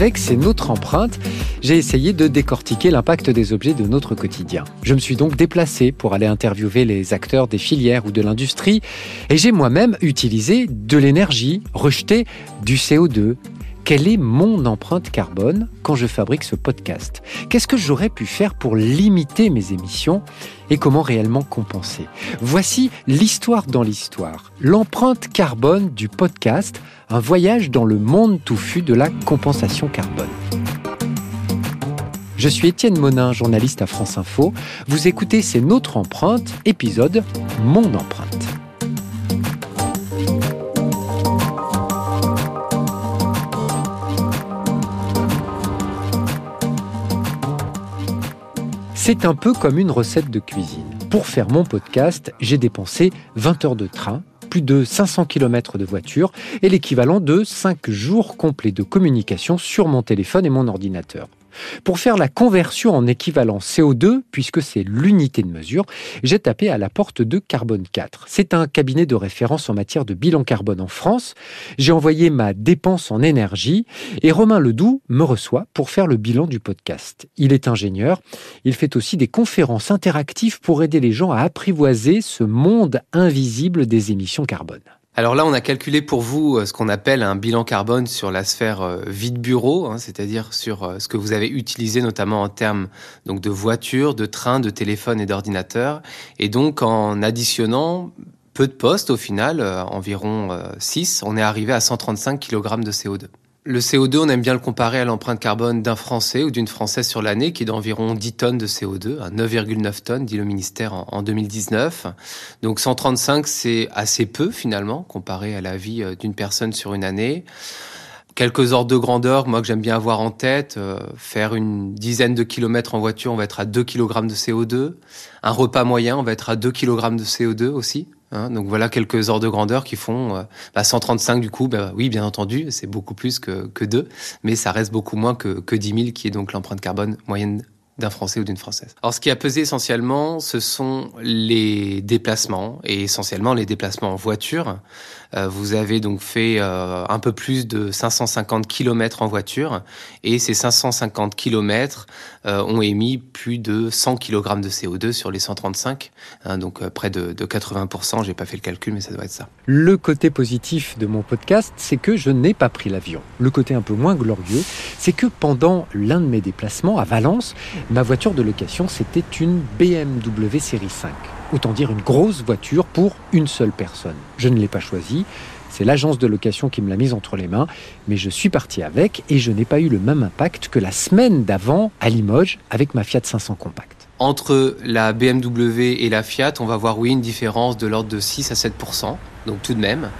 Avec C'est notre empreinte, j'ai essayé de décortiquer l'impact des objets de notre quotidien. Je me suis donc déplacé pour aller interviewer les acteurs des filières ou de l'industrie et j'ai moi-même utilisé de l'énergie, rejeté du CO2, quelle est mon empreinte carbone quand je fabrique ce podcast? Qu'est-ce que j'aurais pu faire pour limiter mes émissions et comment réellement compenser? Voici l'histoire dans l'histoire, l'empreinte carbone du podcast, un voyage dans le monde touffu de la compensation carbone. Je suis Étienne Monin, journaliste à France Info. Vous écoutez C'est notre empreinte, épisode Mon empreinte. C'est un peu comme une recette de cuisine. Pour faire mon podcast, j'ai dépensé 20 heures de train, plus de 500 km de voiture et l'équivalent de 5 jours complets de communication sur mon téléphone et mon ordinateur. Pour faire la conversion en équivalent CO2, puisque c'est l'unité de mesure, j'ai tapé à la porte de Carbone 4. C'est un cabinet de référence en matière de bilan carbone en France. J'ai envoyé ma dépense en énergie et Romain Ledoux me reçoit pour faire le bilan du podcast. Il est ingénieur. Il fait aussi des conférences interactives pour aider les gens à apprivoiser ce monde invisible des émissions carbone. Alors là, on a calculé pour vous euh, ce qu'on appelle un bilan carbone sur la sphère euh, vide bureau, hein, c'est-à-dire sur euh, ce que vous avez utilisé notamment en termes donc de voitures, de trains, de téléphones et d'ordinateurs, et donc en additionnant peu de postes au final, environ 6, on est arrivé à 135 kg de CO2. Le CO2, on aime bien le comparer à l'empreinte carbone d'un Français ou d'une Française sur l'année, qui est d'environ 10 tonnes de CO2, à 9,9 tonnes, dit le ministère en, 2019. Donc 135, c'est assez peu finalement, comparé à la vie euh, d'une personne sur une année. Quelques ordres de grandeur, moi que j'aime bien avoir en tête, euh, faire une dizaine de kilomètres en voiture, on va être à 2 kg de CO2. Un repas moyen, on va être à 2 kg de CO2 aussi. Hein, donc voilà quelques ordres de grandeur qui font euh, bah 135 du coup. Bah, oui, bien entendu, c'est beaucoup plus que, que 2, mais ça reste beaucoup moins que, que 10 000 qui est donc l'empreinte carbone moyenne d'un Français ou d'une Française. Alors ce qui a pesé essentiellement, ce sont les déplacements, et essentiellement les déplacements en voiture. Euh, vous avez donc fait euh, un peu plus de 550 km en voiture, et ces 550 km euh, ont émis plus de 100 kg de CO2 sur les 135, hein, donc près de, de 80%, j'ai pas fait le calcul, mais ça doit être ça. Le côté positif de mon podcast, c'est que je n'ai pas pris l'avion. Le côté un peu moins glorieux, c'est que pendant l'un de mes déplacements à Valence, Ma voiture de location, c'était une BMW série 5. Autant dire une grosse voiture pour une seule personne. Je ne l'ai pas choisie. C'est l'agence de location qui me l'a mise entre les mains, mais je suis parti avec et je n'ai pas eu le même impact que la semaine d'avant à Limoges avec ma Fiat 500 Compact. Entre la BMW et la Fiat, on va voir oui une différence de l'ordre de 6 à 7% donc tout de même.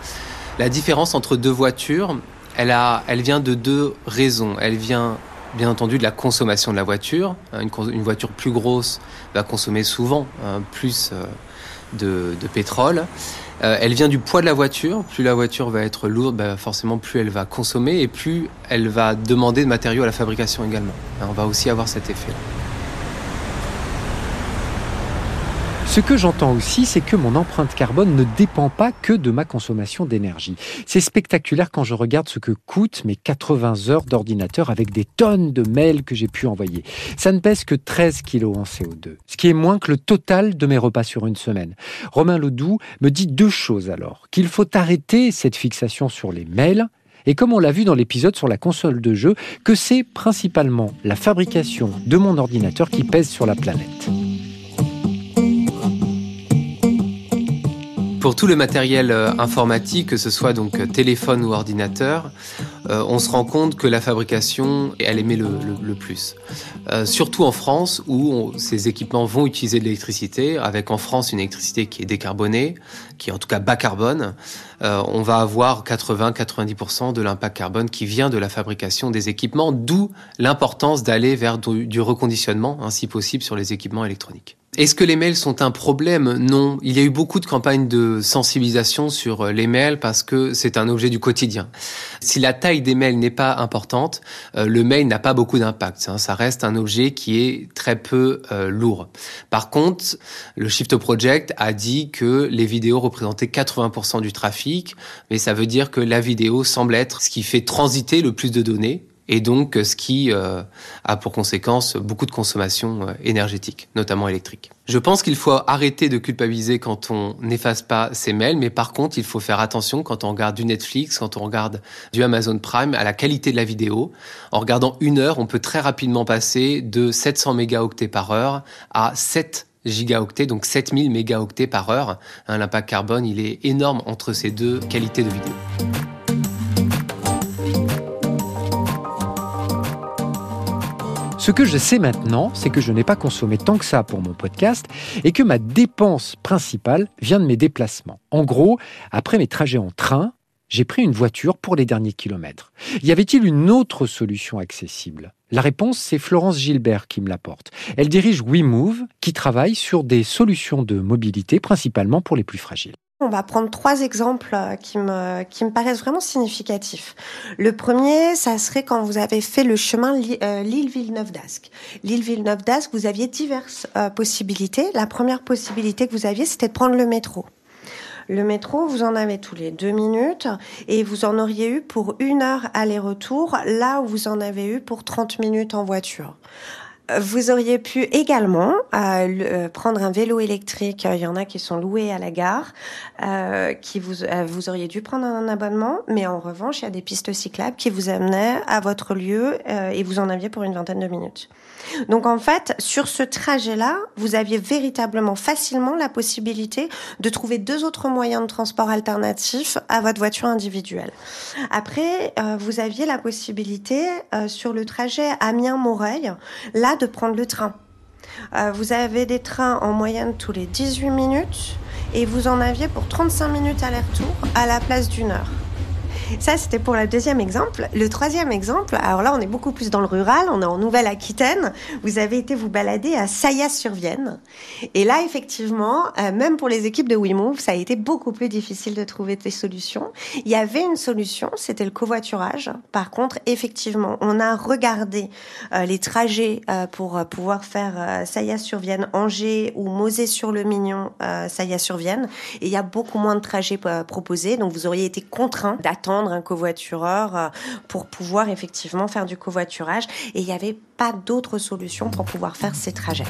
La différence entre deux voitures, elle, a, elle vient de deux raisons. Elle vient bien entendu de la consommation de la voiture. Hein, une, voiture plus grosse va consommer souvent hein, plus euh, de, pétrole. Euh, elle vient du poids de la voiture. Plus la voiture va être lourde, bah, forcément plus elle va consommer et plus elle va demander de matériaux à la fabrication également. Hein, on va aussi avoir cet effet. -là. Ce que j'entends aussi, c'est que mon empreinte carbone ne dépend pas que de ma consommation d'énergie. C'est spectaculaire quand je regarde ce que coûtent mes 80 heures d'ordinateur avec des tonnes de mails que j'ai pu envoyer. Ça ne pèse que 13 kilos en CO2, ce qui est moins que le total de mes repas sur une semaine. Romain Ledoux me dit deux choses alors. Qu'il faut arrêter cette fixation sur les mails et comme on l'a vu dans l'épisode sur la console de jeu, que c'est principalement la fabrication de mon ordinateur qui pèse sur la planète. Pour tout le matériel euh, informatique, que ce soit donc euh, téléphone ou ordinateur, euh, on se rend compte que la fabrication, elle émet le, le, plus. surtout en France où ces équipements vont utiliser de l'électricité, avec en France une électricité qui est décarbonée, qui est en tout cas bas carbone. On va avoir 80-90% de l'impact carbone qui vient de la fabrication des équipements, d'où l'importance d'aller vers du reconditionnement, ainsi possible, sur les équipements électroniques. Est-ce que les mails sont un problème? Non. Il y a eu beaucoup de campagnes de sensibilisation sur euh, les mails parce que c'est un objet du quotidien. Si la taille des mails n'est pas importante, euh, le mail n'a pas beaucoup d'impact. Hein. Ça reste un objet qui est très peu euh, lourd. Par contre, le Shift Project a dit que les vidéos représentaient 80% du trafic, mais ça veut dire que la vidéo semble être ce qui fait transiter le plus de données et donc ce qui euh, a pour conséquence beaucoup de consommation euh, énergétique, notamment électrique. Je pense qu'il faut arrêter de culpabiliser quand on n'efface pas ses mails, mais par contre, il faut faire attention quand on regarde du Netflix, quand on regarde du Amazon Prime, à la qualité de la vidéo. En regardant une heure, on peut très rapidement passer de 700 mégaoctets par heure à 7 gigaoctets, donc 7000 mégaoctets par heure. Hein, l'impact carbone, il est énorme entre ces deux qualités de vidéo. Ce que je sais maintenant, c'est que je n'ai pas consommé tant que ça pour mon podcast et que ma dépense principale vient de mes déplacements. En gros, après mes trajets en train, j'ai pris une voiture pour les derniers kilomètres. Y avait-il une autre solution accessible? La réponse, c'est Florence Gilbert qui me l'apporte. Elle dirige WeMove, qui travaille sur des solutions de mobilité, principalement pour les plus fragiles. On va prendre trois exemples euh, qui me, qui me paraissent vraiment significatifs. Le premier, ça serait quand vous avez fait le chemin euh, Lille-Villeneuve-d'Ascq. Lille-Villeneuve-d'Ascq, vous aviez diverses euh, possibilités. La première possibilité que vous aviez, c'était de prendre le métro. Le métro, vous en avez tous les deux minutes et vous en auriez eu pour une heure aller-retour, là où vous en avez eu pour 30 minutes en voiture. Vous auriez pu également euh, euh, prendre un vélo électrique. Il y en a qui sont loués à la gare, euh, qui vous euh, vous auriez dû prendre un abonnement, mais en revanche, il y a des pistes cyclables qui vous amenaient à votre lieu et vous en aviez pour une vingtaine de minutes. Donc en fait, sur ce trajet-là, vous aviez véritablement facilement la possibilité de trouver deux autres moyens de transport alternatifs à votre voiture individuelle. Après, vous aviez la possibilité sur le trajet Amiens-Moreuil, là de prendre le train. Euh, vous avez des trains en moyenne tous les 18 minutes et vous en aviez pour 35 minutes aller-retour à la place d'une heure. Ça, c'était pour le deuxième exemple. Le troisième exemple, alors là, on est beaucoup plus dans le rural, on est en Nouvelle-Aquitaine. Vous avez été vous balader à Sayas-sur-Vienne. Et là, effectivement, euh, même pour les équipes de WeMove, ça a été beaucoup plus difficile de trouver des solutions. Il y avait une solution, c'était le covoiturage. Par contre, effectivement, on a regardé euh, les trajets euh, pour pouvoir faire Sayas-sur-Vienne, Angers ou Mosée-sur-le-Mignon, Sayas-sur-Vienne. Et il y a beaucoup moins de trajets proposés, donc vous auriez été contraint d'attendre un covoitureur euh, pour pouvoir effectivement faire du covoiturage. Et il n'y avait pas d'autre solution pour pouvoir faire ces trajets.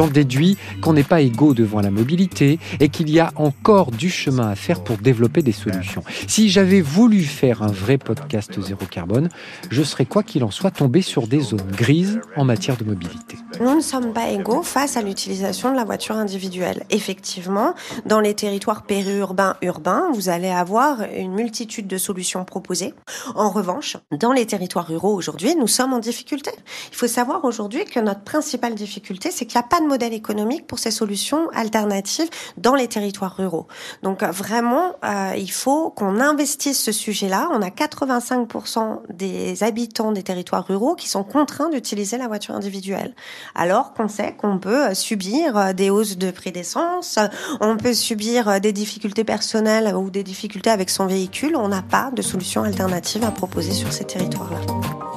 J'en déduis qu'on n'est pas égaux devant la mobilité et qu'il y a encore du chemin à faire pour développer des solutions. Si j'avais voulu faire un vrai podcast zéro carbone, je serais quoi qu'il en soit tombé sur des zones grises en matière de mobilité. Nous ne sommes pas égaux face à l'utilisation de la voiture individuelle. Effectivement, dans les territoires périurbains, urbains, vous allez avoir une multitude de solutions proposées. En revanche, dans les territoires ruraux aujourd'hui, nous sommes en difficulté. Il faut savoir aujourd'hui que notre principale difficulté, c'est qu'il n'y a pas de modèle économique pour ces solutions alternatives dans les territoires ruraux. Donc vraiment, euh, il faut qu'on investisse ce sujet-là. On a 85% des habitants des territoires ruraux qui sont contraints d'utiliser la voiture individuelle, alors qu'on sait qu'on peut subir euh, des hausses de prix d'essence, on peut subir euh, des difficultés personnelles ou des difficultés avec son véhicule. On n'a pas de solution alternative à proposer sur ces territoires-là.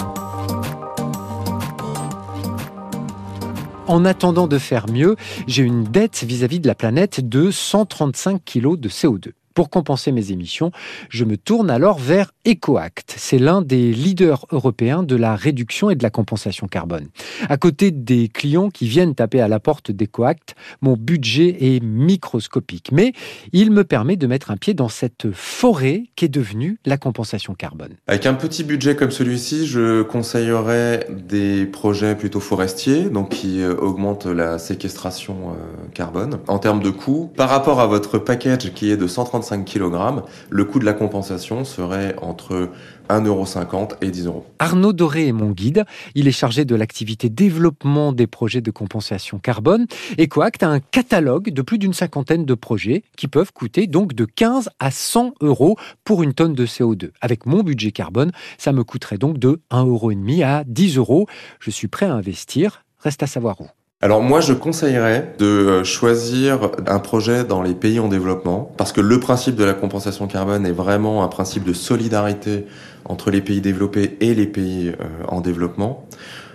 En attendant de faire mieux, j'ai une dette vis-à-vis de la planète de 135 kg de CO2. Pour compenser mes émissions, je me tourne alors vers EcoAct. C'est l'un des leaders européens de la réduction et de la compensation carbone. À côté des clients qui viennent taper à la porte d'EcoAct, mon budget est microscopique, mais il me permet de mettre un pied dans cette forêt qui est devenue la compensation carbone. Avec un petit budget comme celui-ci, je conseillerais des projets plutôt forestiers, donc qui euh, augmentent la séquestration euh, carbone. En termes de coûts, par rapport à votre package qui est de 130 55 kg, le coût de la compensation serait entre 1,50€ et 10 euros. Arnaud Doré est mon guide. Il est chargé de l'activité développement des projets de compensation carbone. EcoAct a un catalogue de plus d'une cinquantaine de projets qui peuvent coûter donc de 15 à 100 euros pour une tonne de CO2. Avec mon budget carbone, ça me coûterait donc de 1,5 euro à 10 euros. Je suis prêt à investir. Reste à savoir où. Alors moi, je conseillerais de euh, choisir un projet dans les pays en développement, parce que le principe de la compensation carbone est vraiment un principe de solidarité entre les pays développés et les pays euh, en développement.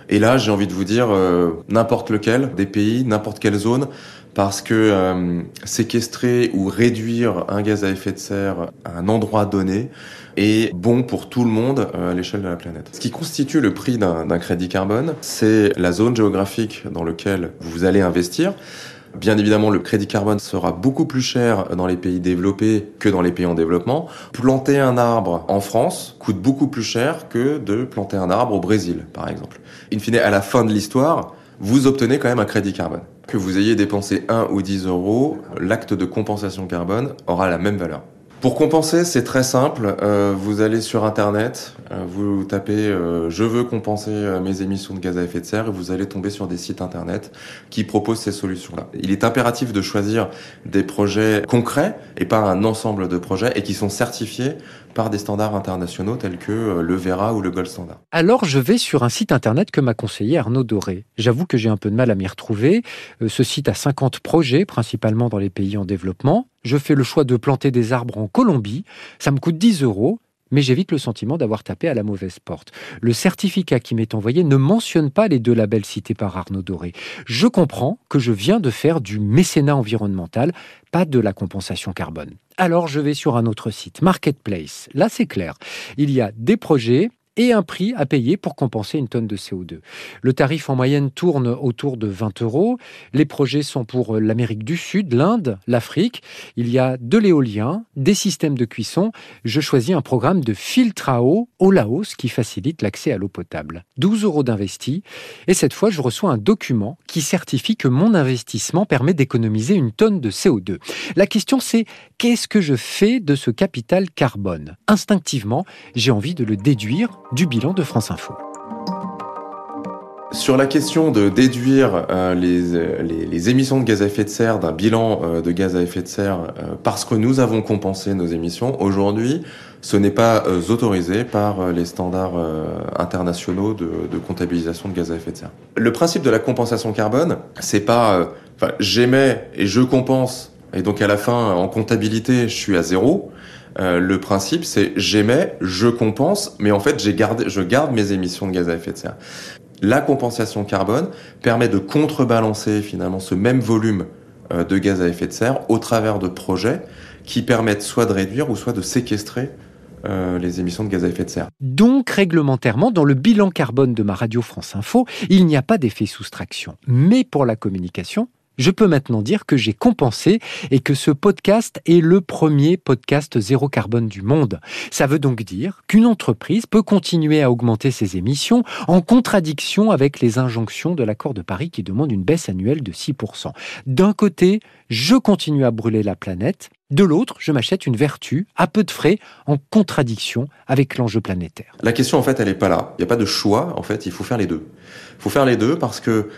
Et là, j'ai envie de vous dire euh, n'importe lequel des pays, n'importe quelle zone, parce que séquestrer ou réduire un gaz à effet de serre à un endroit donné, est bon pour tout le monde euh, à l'échelle de la planète. Ce qui constitue le prix d'un crédit carbone, c'est la zone géographique dans laquelle vous allez investir. Bien évidemment, le crédit carbone sera beaucoup plus cher dans les pays développés que dans les pays en développement. Planter un arbre en France coûte beaucoup plus cher que de planter un arbre au Brésil, par exemple. In fine, à la fin de l'histoire, vous obtenez quand même un crédit carbone. Que vous ayez dépensé 1 ou 10 euros, l'acte de compensation carbone aura la même valeur. Pour compenser, c'est très simple. Euh, vous allez sur Internet, euh, vous tapez euh, Je veux compenser mes émissions de gaz à effet de serre et vous allez tomber sur des sites Internet qui proposent ces solutions-là. Il est impératif de choisir des projets concrets et pas un ensemble de projets et qui sont certifiés par des standards internationaux tels que le Vera ou le Gold Standard. Alors je vais sur un site internet que m'a conseillé Arnaud Doré. J'avoue que j'ai un peu de mal à m'y retrouver. Ce site a 50 projets, principalement dans les pays en développement je fais le choix de planter des arbres en Colombie, ça me coûte 10 euros, mais j'évite le sentiment d'avoir tapé à la mauvaise porte. Le certificat qui m'est envoyé ne mentionne pas les deux labels cités par Arnaud Doré. Je comprends que je viens de faire du mécénat environnemental, pas de la compensation carbone. Alors je vais sur un autre site, Marketplace. Là c'est clair. Il y a des projets, et un prix à payer pour compenser une tonne de CO2. Le tarif en moyenne tourne autour de 20 euros. Les projets sont pour l'Amérique du Sud, l'Inde, l'Afrique. Il y a de l'éolien, des systèmes de cuisson. Je choisis un programme de filtre à eau au Laos qui facilite l'accès à l'eau potable. 12 euros d'investi. Et cette fois, je reçois un document qui certifie que mon investissement permet d'économiser une tonne de CO2. La question c'est qu'est-ce que je fais de ce capital carbone? Instinctivement, j'ai envie de le déduire du bilan de France Info. Sur la question de déduire euh, les, les, émissions de gaz à effet de serre d'un bilan euh, de gaz à effet de serre euh, parce que nous avons compensé nos émissions, aujourd'hui, ce n'est pas autorisé par les standards internationaux de, de, comptabilisation de gaz à effet de serre. Le principe de la compensation carbone, c'est pas j'émets et je compense et donc à la fin en comptabilité je suis à zéro. Euh, le principe, c'est j'émets, je compense, mais en fait, j'ai je garde mes émissions de gaz à effet de serre. La compensation carbone permet de contrebalancer finalement ce même volume euh, de gaz à effet de serre au travers de projets qui permettent soit de réduire ou soit de séquestrer euh, les émissions de gaz à effet de serre. Donc, réglementairement, dans le bilan carbone de ma radio France Info, il n'y a pas d'effet soustraction. Mais pour la communication, je peux maintenant dire que j'ai compensé et que ce podcast est le premier podcast zéro carbone du monde. Ça veut donc dire qu'une entreprise peut continuer à augmenter ses émissions en contradiction avec les injonctions de l'accord de Paris qui demande une baisse annuelle de 6%. D'un côté, je continue à brûler la planète, de l'autre, je m'achète une vertu à peu de frais en contradiction avec l'enjeu planétaire. La question en fait, elle n'est pas là. Il n'y a pas de choix, en fait, il faut faire les deux. Il faut faire les deux parce que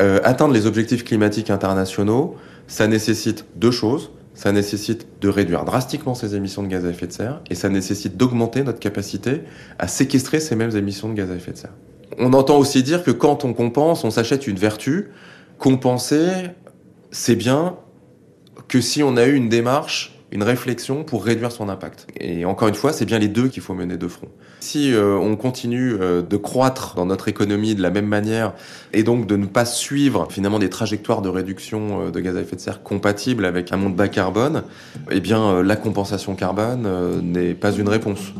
euh, atteindre les objectifs climatiques internationaux, ça nécessite deux choses. Ça nécessite de réduire drastiquement ces émissions de gaz à effet de serre et ça nécessite d'augmenter notre capacité à séquestrer ces mêmes émissions de gaz à effet de serre. On entend aussi dire que quand on compense, on s'achète une vertu. Compenser, c'est bien que si on a eu une démarche une réflexion pour réduire son impact. Et encore une fois, c'est bien les deux qu'il faut mener de front. Si euh, on continue euh, de croître dans notre économie de la même manière et donc de ne pas suivre finalement des trajectoires de réduction euh, de gaz à effet de serre compatibles avec un monde bas carbone, eh bien la compensation carbone n'est pas une réponse.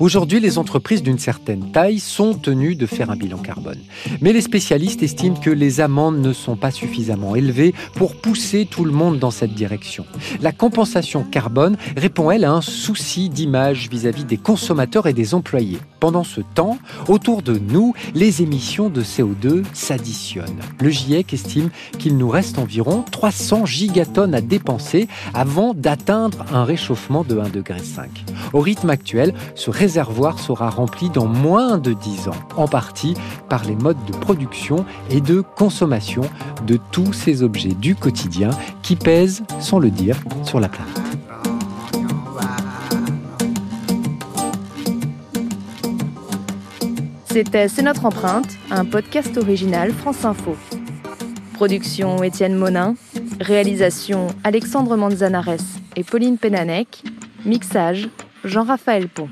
Aujourd'hui, les entreprises d'une certaine taille sont tenues de faire un bilan carbone. Mais les spécialistes estiment que les amendes ne sont pas suffisamment élevées pour pousser tout le monde dans cette direction. La compensation carbone répond, elle, à un souci d'image vis-à-vis des consommateurs et des employés. Pendant ce temps, autour de nous, les émissions de CO2 s'additionnent. Le GIEC estime qu'il nous reste environ 300 gigatonnes à dépenser avant d'atteindre un réchauffement de 1,5 degré. Au rythme actuel, ce réservoir sera rempli dans moins de 10 ans, en partie par les modes de production et de consommation de tous ces objets du quotidien qui pèsent, sans le dire, sur la planète. C'était C'est notre empreinte, un podcast original France Info. Production Étienne Monin, réalisation Alexandre Manzanares et Pauline Pénanec, mixage Jean-Raphaël Pont.